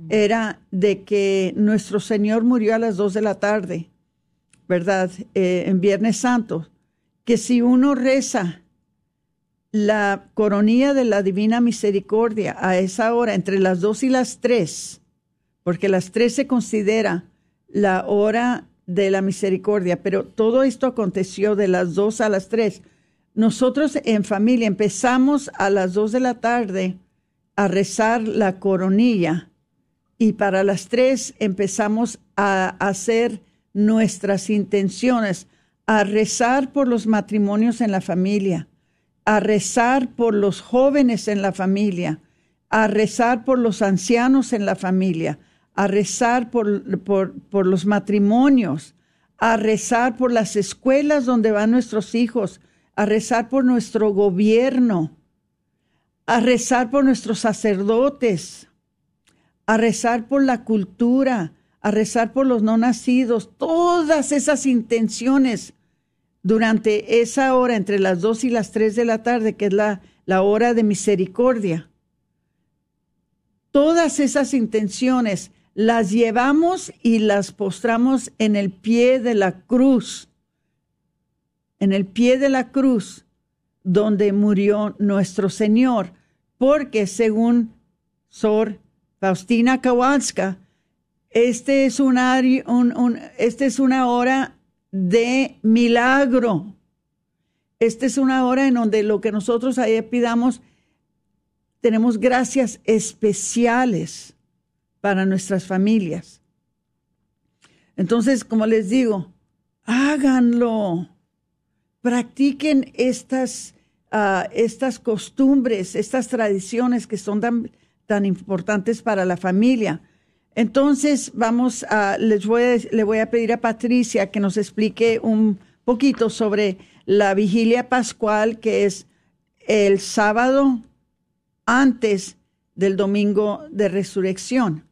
era de que nuestro Señor murió a las dos de la tarde, ¿verdad? Eh, en Viernes Santo, que si uno reza la coronilla de la Divina Misericordia a esa hora, entre las dos y las tres, porque las tres se considera la hora de la misericordia, pero todo esto aconteció de las dos a las tres. Nosotros en familia empezamos a las dos de la tarde a rezar la coronilla y para las tres empezamos a hacer nuestras intenciones, a rezar por los matrimonios en la familia, a rezar por los jóvenes en la familia, a rezar por los ancianos en la familia, a rezar por, por, los matrimonios, a rezar por las escuelas donde van nuestros hijos, a rezar por nuestro gobierno, a rezar por nuestros sacerdotes, a rezar por la cultura, a rezar por los no nacidos, todas esas intenciones durante esa hora entre las dos y las tres de la tarde, que es la, la hora de misericordia. Todas esas intenciones las llevamos y las postramos en el pie de la cruz, en el pie de la cruz donde murió nuestro Señor, porque según Sor Faustina Kowalska, este es, una, este es una hora de milagro. Esta es una hora en donde lo que nosotros ahí pidamos, tenemos gracias especiales para nuestras familias. Entonces, como les digo, háganlo, practiquen estas, ah, estas costumbres, estas tradiciones que son tan, tan importantes para la familia. Entonces, vamos a, les voy a, le voy a pedir a Patricia que nos explique un poquito sobre la vigilia pascual, que es el sábado antes del domingo de resurrección.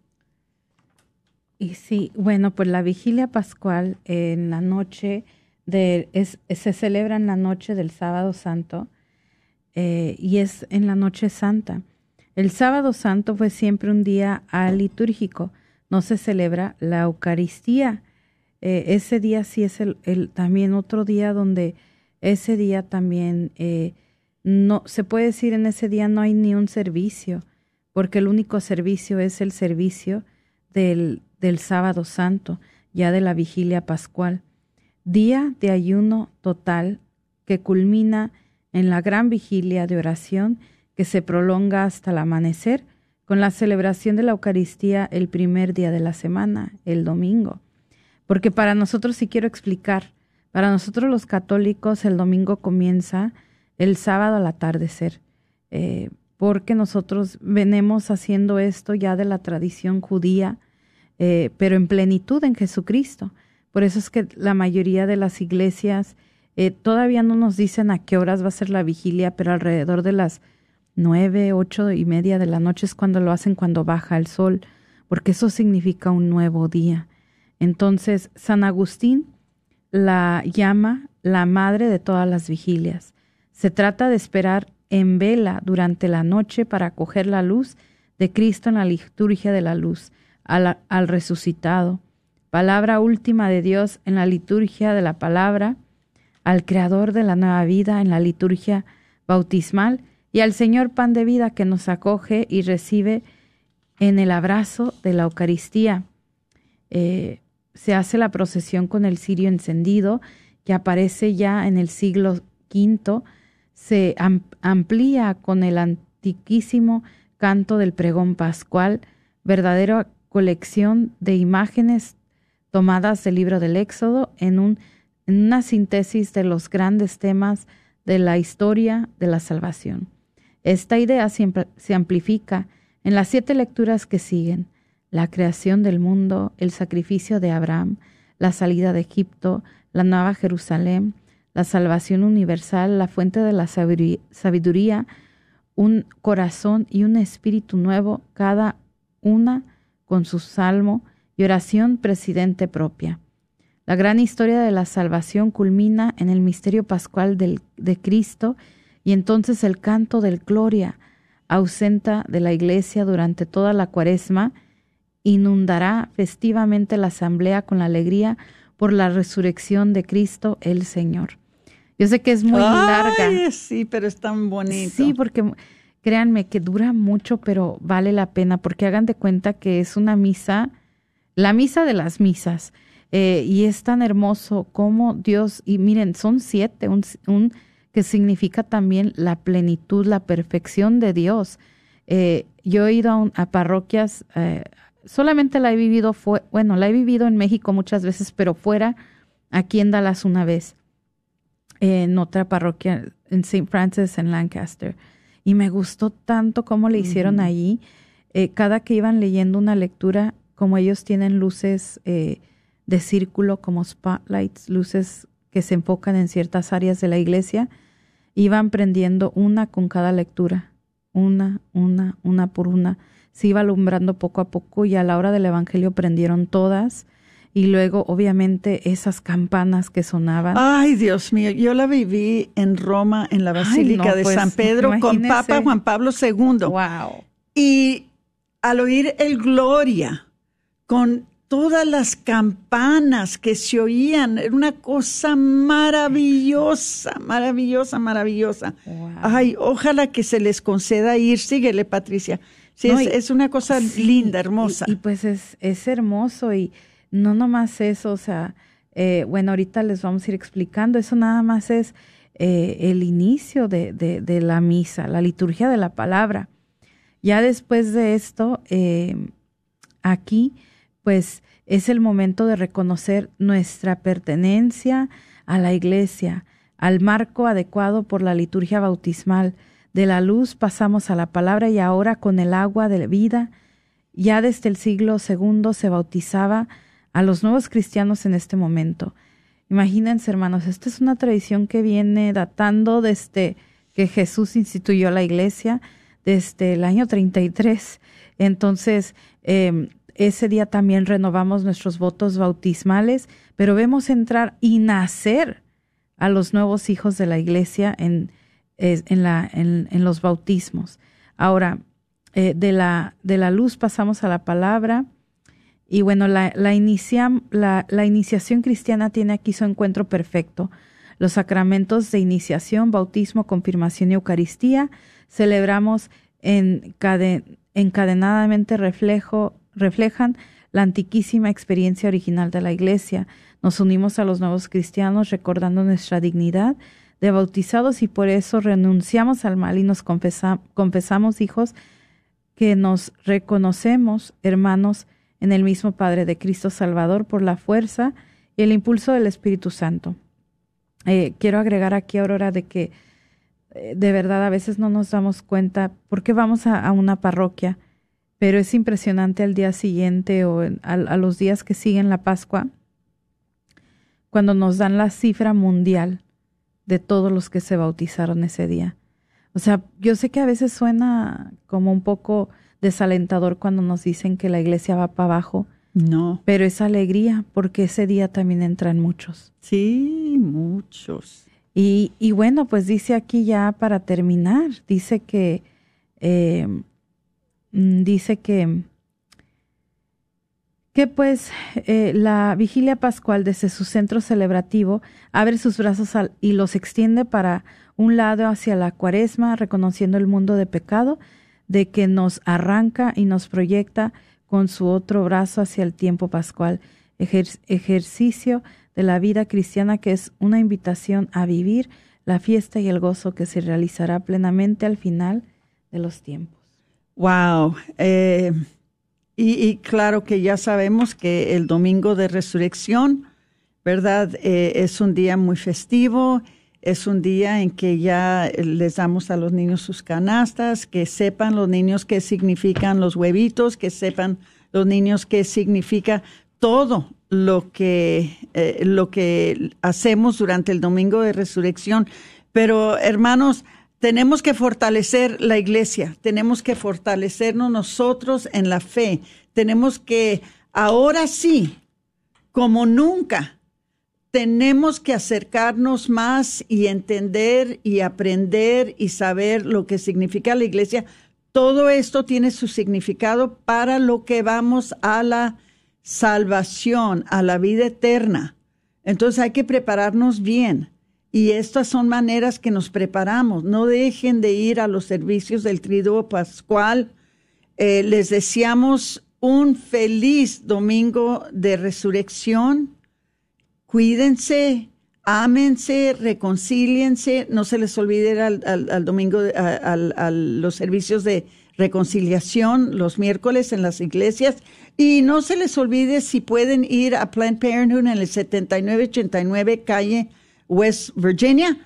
Y sí, bueno, pues la vigilia pascual en la noche de, es, se celebra en la noche del sábado santo eh, y es en la noche santa. El sábado santo fue siempre un día litúrgico, no se celebra la Eucaristía. Eh, ese día sí es el, también otro día donde ese día también eh, no se puede decir en ese día no hay ni un servicio, porque el único servicio es el servicio del, del sábado santo, ya de la vigilia pascual. Día de ayuno total que culmina en la gran vigilia de oración que se prolonga hasta el amanecer, con la celebración de la Eucaristía el primer día de la semana, el domingo. Porque para nosotros, si quiero explicar, para nosotros los católicos el domingo comienza el sábado al atardecer, eh, porque nosotros venimos haciendo esto ya de la tradición judía, eh, pero en plenitud en Jesucristo. Por eso es que la mayoría de las iglesias eh, todavía no nos dicen a qué horas va a ser la vigilia, pero alrededor de las nueve, ocho y media de la noche es cuando lo hacen cuando baja el sol, porque eso significa un nuevo día. Entonces, San Agustín la llama la madre de todas las vigilias. Se trata de esperar en vela durante la noche para acoger la luz de Cristo en la liturgia de la luz, al, al resucitado, palabra última de Dios en la liturgia de la palabra, al Creador de la nueva vida en la liturgia bautismal y al Señor pan de vida que nos acoge y recibe en el abrazo de la Eucaristía. Eh, se hace la procesión con el cirio encendido, que aparece ya en el siglo V, se amplía con el antiquísimo canto del pregón pascual, verdadera colección de imágenes tomadas del libro del Éxodo en, un, en una síntesis de los grandes temas de la historia de la salvación. Esta idea se amplifica en las siete lecturas que siguen, la creación del mundo, el sacrificio de Abraham, la salida de Egipto, la nueva Jerusalén, la salvación universal, la fuente de la sabiduría, un corazón y un espíritu nuevo, cada una con su salmo y oración presidente propia. La gran historia de la salvación culmina en el misterio pascual del, de Cristo y entonces el canto del Gloria, ausenta de la iglesia durante toda la cuaresma, inundará festivamente la asamblea con la alegría por la resurrección de Cristo el Señor. Yo sé que es muy larga.
Sí, pero es tan bonito.
Sí, porque créanme que dura mucho, pero vale la pena, porque hagan de cuenta que es una misa, la misa de las misas. Eh, y es tan hermoso como Dios, y miren, son siete, un, un que significa también la plenitud, la perfección de Dios. Eh, yo he ido a, parroquias, eh, solamente la he vivido, fue, bueno, la he vivido en México muchas veces, pero fuera, aquí en Dallas una vez, en otra parroquia, en St. Francis, en Lancaster. Y me gustó tanto cómo le hicieron allí. Eh, cada que iban leyendo una lectura, como ellos tienen luces de círculo, como spotlights, luces que se enfocan en ciertas áreas de la iglesia, iban prendiendo una con cada lectura, una, una, una por una. Se iba alumbrando poco a poco y a la hora del Evangelio prendieron todas. Y luego, obviamente, esas campanas que sonaban.
Ay, Dios mío, yo la viví en Roma, en la Basílica de pues, San Pedro, con Papa Juan Pablo II.
Wow.
Y al oír el Gloria, con todas las campanas que se oían, era una cosa maravillosa, maravillosa, maravillosa. Ay, ojalá que se les conceda ir. Síguele, Patricia. Sí, es, una cosa linda, hermosa.
Y, pues es, es hermoso y no nomás eso, o sea, eh, bueno, ahorita les vamos a ir explicando, eso nada más es eh, el inicio de, de, la misa, la liturgia de la palabra. Ya después de esto, eh, aquí pues es el momento de reconocer nuestra pertenencia a la iglesia, al marco adecuado por la liturgia bautismal. De la luz pasamos a la palabra y ahora con el agua de vida, ya desde el siglo II se bautizaba a los nuevos cristianos en este momento. Imagínense, hermanos, esta es una tradición que viene datando desde que Jesús instituyó la iglesia, desde el año 33. Entonces, eh, ese día también renovamos nuestros votos bautismales, pero vemos entrar y nacer a los nuevos hijos de la iglesia en, los bautismos. Ahora, eh, de, la, luz pasamos a la palabra. Y bueno, la, iniciación cristiana tiene aquí su encuentro perfecto. Los sacramentos de iniciación, bautismo, confirmación y Eucaristía celebramos encadenadamente reflejo reflejan la antiquísima experiencia original de la Iglesia. Nos unimos a los nuevos cristianos recordando nuestra dignidad de bautizados y por eso renunciamos al mal y nos confesamos hijos que nos reconocemos hermanos en el mismo Padre de Cristo Salvador por la fuerza y el impulso del Espíritu Santo. Eh, quiero agregar aquí, Aurora, de que eh, de verdad a veces no nos damos cuenta por qué vamos a una parroquia pero es impresionante al día siguiente o a, los días que siguen la Pascua, cuando nos dan la cifra mundial de todos los que se bautizaron ese día. O sea, yo sé que a veces suena como un poco desalentador cuando nos dicen que la iglesia va para abajo.
No.
Pero es alegría porque ese día también entran muchos.
Sí, muchos.
Y, y bueno, pues dice aquí ya para terminar, dice que eh, dice que, que pues eh, la vigilia pascual desde su centro celebrativo abre sus brazos y los extiende para un lado hacia la cuaresma, reconociendo el mundo de pecado, de que nos arranca y nos proyecta con su otro brazo hacia el tiempo pascual, ejercicio de la vida cristiana que es una invitación a vivir la fiesta y el gozo que se realizará plenamente al final de los tiempos.
Wow. Eh, y, claro que ya sabemos que el domingo de resurrección, ¿verdad? Eh, es un día muy festivo, es un día en que ya les damos a los niños sus canastas, que sepan los niños qué significan los huevitos, que sepan los niños qué significa todo lo que, eh, lo que hacemos durante el domingo de resurrección. Pero hermanos, tenemos que fortalecer la iglesia, tenemos que fortalecernos nosotros en la fe, tenemos que ahora sí, como nunca, tenemos que acercarnos más y entender y aprender y saber lo que significa la iglesia. Todo esto tiene su significado para lo que vamos a la salvación, a la vida eterna. Entonces hay que prepararnos bien. Y estas son maneras que nos preparamos. No dejen de ir a los servicios del Triduo Pascual. Eh, les deseamos un feliz domingo de resurrección. Cuídense, ámense, reconcíliense. No se les olvide ir al, domingo, a los servicios de reconciliación los miércoles en las iglesias. Y no se les olvide si pueden ir a Planned Parenthood en el 7989 calle West Virginia,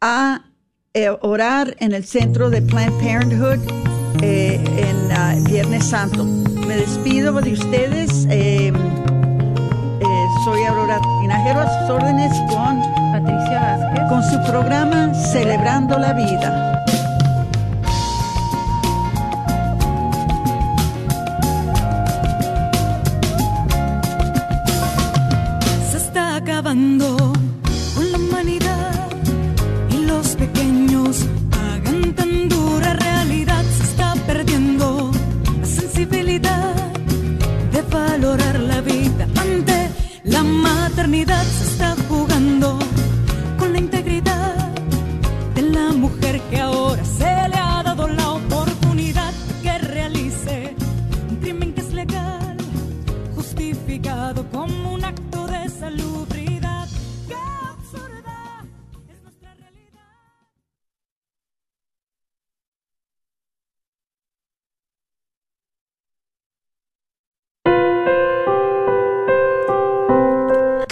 a eh, orar en el centro de Planned Parenthood eh, en ah, Viernes Santo. Me despido de ustedes. Eh, soy Aurora Tinajero a sus órdenes con
Patricia Vázquez.
Con su programa Celebrando la Vida.
Se está acabando se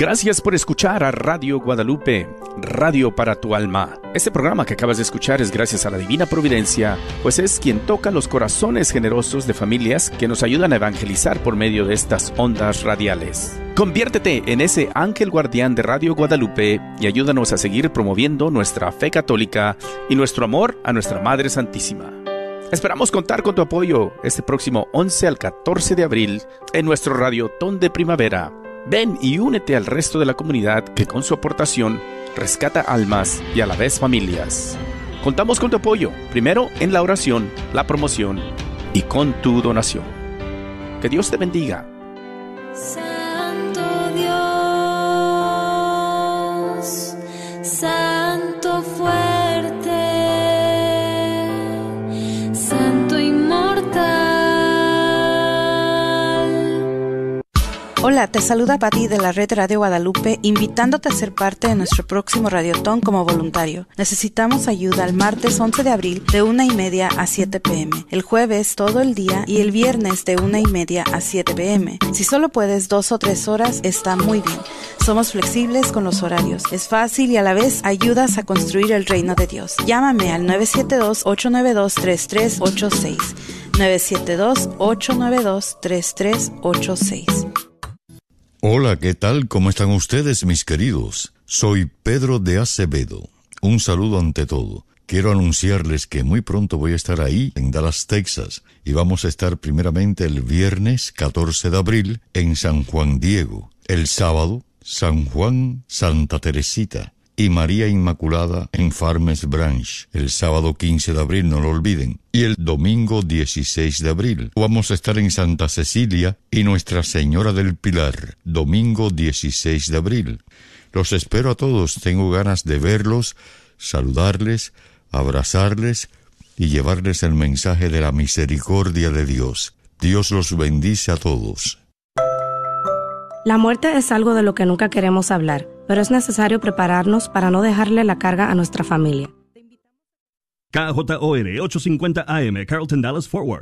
Gracias por escuchar a Radio Guadalupe, Radio para tu alma. Este programa que acabas de escuchar es gracias a la Divina Providencia, pues es quien toca los corazones generosos de familias que nos ayudan a evangelizar por medio de estas ondas radiales. Conviértete en ese ángel guardián de Radio Guadalupe y ayúdanos a seguir promoviendo nuestra fe católica y nuestro amor a nuestra Madre Santísima. Esperamos contar con tu apoyo este próximo 11 al 14 de abril en nuestro Radio Ton de Primavera Ven y únete al resto de la comunidad que con su aportación rescata almas y a la vez familias. Contamos con tu apoyo, primero en la oración, la promoción y con tu donación. Que Dios te bendiga.
Hola, te saluda Patti de la red Radio Guadalupe, invitándote a ser parte de nuestro próximo Radiotón como voluntario. Necesitamos ayuda el martes 11 de abril de una y media a 7 pm, el jueves todo el día y el viernes de una y media a 7 pm. Si solo puedes dos o tres horas, está muy bien. Somos flexibles con los horarios. Es fácil y a la vez ayudas a construir el reino de Dios. Llámame al 972-892-3386. 972-892-3386.
Hola, ¿qué tal? ¿Cómo están ustedes, mis queridos? Soy Pedro de Acevedo. Un saludo ante todo. Quiero anunciarles que muy pronto voy a estar ahí, en Dallas, Texas, y vamos a estar primeramente el viernes 14 de abril en San Juan Diego, el sábado San Juan Santa Teresita, y María Inmaculada en Farmers Branch. El sábado 15 de abril, no lo olviden. Y el domingo 16 de abril vamos a estar en Santa Cecilia y Nuestra Señora del Pilar, domingo 16 de abril. Los espero a todos, tengo ganas de verlos, saludarles, abrazarles y llevarles el mensaje de la misericordia de Dios. Dios los bendice a todos.
La muerte es algo de lo que nunca queremos hablar, pero es necesario prepararnos para no dejarle la carga a nuestra familia.
KJOR 850 AM, Carlton Dallas Forward.